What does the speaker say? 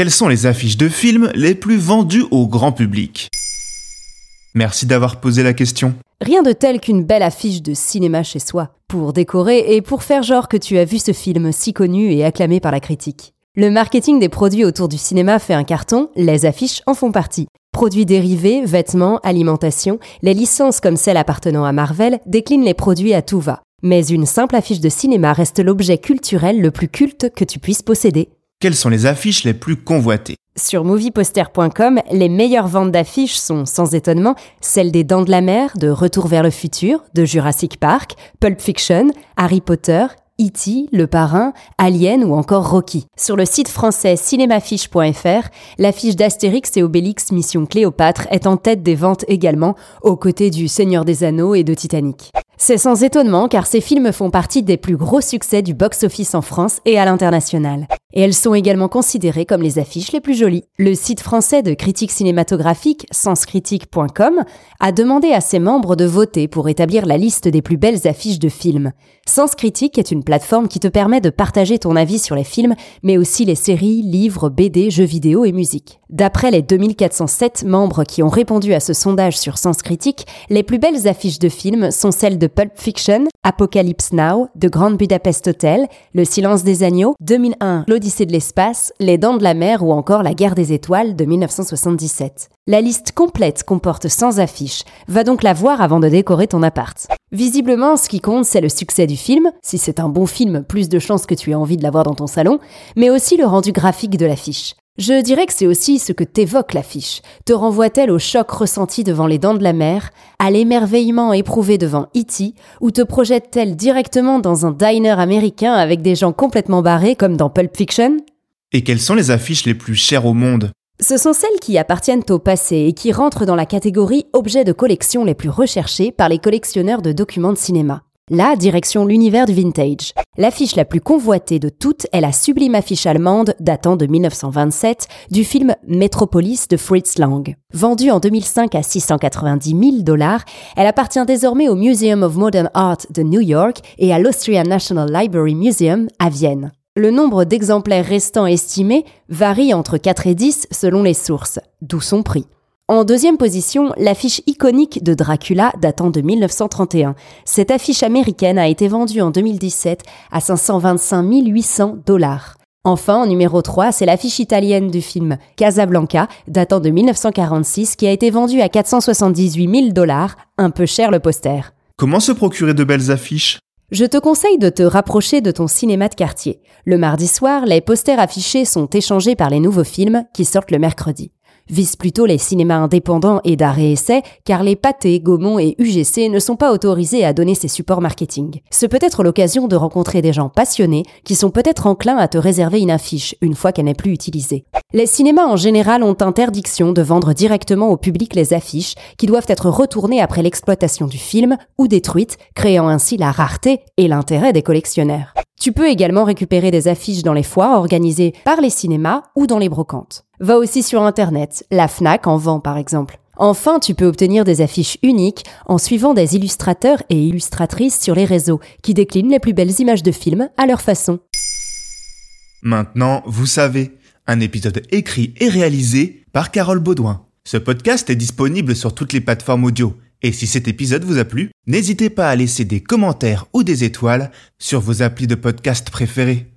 Quelles sont les affiches de films les plus vendues au grand public? Merci d'avoir posé la question. Rien de tel qu'une belle affiche de cinéma chez soi, pour décorer et pour faire genre que tu as vu ce film si connu et acclamé par la critique. Le marketing des produits autour du cinéma fait un carton, les affiches en font partie. Produits dérivés, vêtements, alimentation, les licences comme celles appartenant à Marvel déclinent les produits à tout va. Mais une simple affiche de cinéma reste l'objet culturel le plus culte que tu puisses posséder. Quelles sont les affiches les plus convoitées? Sur movieposter.com, les meilleures ventes d'affiches sont, sans étonnement, celles des Dents de la Mer, de Retour vers le futur, de Jurassic Park, Pulp Fiction, Harry Potter, E.T., Le Parrain, Alien ou encore Rocky. Sur le site français cinémafiche.fr, l'affiche d'Astérix et Obélix Mission Cléopâtre est en tête des ventes également, aux côtés du Seigneur des Anneaux et de Titanic. C'est sans étonnement car ces films font partie des plus gros succès du box-office en France et à l'international. Et elles sont également considérées comme les affiches les plus jolies. Le site français de critique cinématographique, senscritique.com, a demandé à ses membres de voter pour établir la liste des plus belles affiches de films. Sens Critique est une plateforme qui te permet de partager ton avis sur les films, mais aussi les séries, livres, BD, jeux vidéo et musique. D'après les 2407 membres qui ont répondu à ce sondage sur Sens Critique, les plus belles affiches de films sont celles de Pulp Fiction, Apocalypse Now, The Grand Budapest Hotel, Le Silence des Agneaux, 2001, L'Odyssée de l'espace, Les Dents de la Mer ou encore La Guerre des Étoiles de 1977. La liste complète comporte 100 affiches. Va donc la voir avant de décorer ton appart. Visiblement, ce qui compte, c'est le succès du film. Si c'est un bon film, plus de chances que tu aies envie de l'avoir dans ton salon, mais aussi le rendu graphique de l'affiche. Je dirais que c'est aussi ce que t'évoque l'affiche. Te renvoie-t-elle au choc ressenti devant les dents de la mer, à l'émerveillement éprouvé devant E.T., ou te projette-t-elle directement dans un diner américain avec des gens complètement barrés comme dans Pulp Fiction? Et quelles sont les affiches les plus chères au monde? Ce sont celles qui appartiennent au passé et qui rentrent dans la catégorie objets de collection les plus recherchés par les collectionneurs de documents de cinéma. Là, direction l'univers du vintage. L'affiche la plus convoitée de toutes est la sublime affiche allemande datant de 1927 du film Metropolis de Fritz Lang. Vendue en 2005 à 690 000 dollars, elle appartient désormais au Museum of Modern Art de New York et à l'Austrian National Library Museum à Vienne. Le nombre d'exemplaires restants estimés varie entre 4 et 10 selon les sources, d'où son prix. En deuxième position, l'affiche iconique de Dracula datant de 1931. Cette affiche américaine a été vendue en 2017 à 525 800 dollars. Enfin, en numéro 3, c'est l'affiche italienne du film Casablanca, datant de 1946, qui a été vendue à 478 000 dollars, un peu cher le poster. Comment se procurer de belles affiches? Je te conseille de te rapprocher de ton cinéma de quartier. Le mardi soir, les posters affichés sont échangés par les nouveaux films qui sortent le mercredi vise plutôt les cinémas indépendants et d'art et essai, car les Pathé, Gaumont et UGC ne sont pas autorisés à donner ces supports marketing. Ce peut être l'occasion de rencontrer des gens passionnés qui sont peut-être enclins à te réserver une affiche une fois qu'elle n'est plus utilisée. Les cinémas en général ont interdiction de vendre directement au public les affiches qui doivent être retournées après l'exploitation du film ou détruites, créant ainsi la rareté et l'intérêt des collectionneurs. Tu peux également récupérer des affiches dans les foires organisées par les cinémas ou dans les brocantes. Va aussi sur Internet, la FNAC en vend par exemple. Enfin, tu peux obtenir des affiches uniques en suivant des illustrateurs et illustratrices sur les réseaux qui déclinent les plus belles images de films à leur façon. Maintenant, vous savez, un épisode écrit et réalisé par Carole Baudouin. Ce podcast est disponible sur toutes les plateformes audio et si cet épisode vous a plu, n'hésitez pas à laisser des commentaires ou des étoiles sur vos applis de podcast préférés.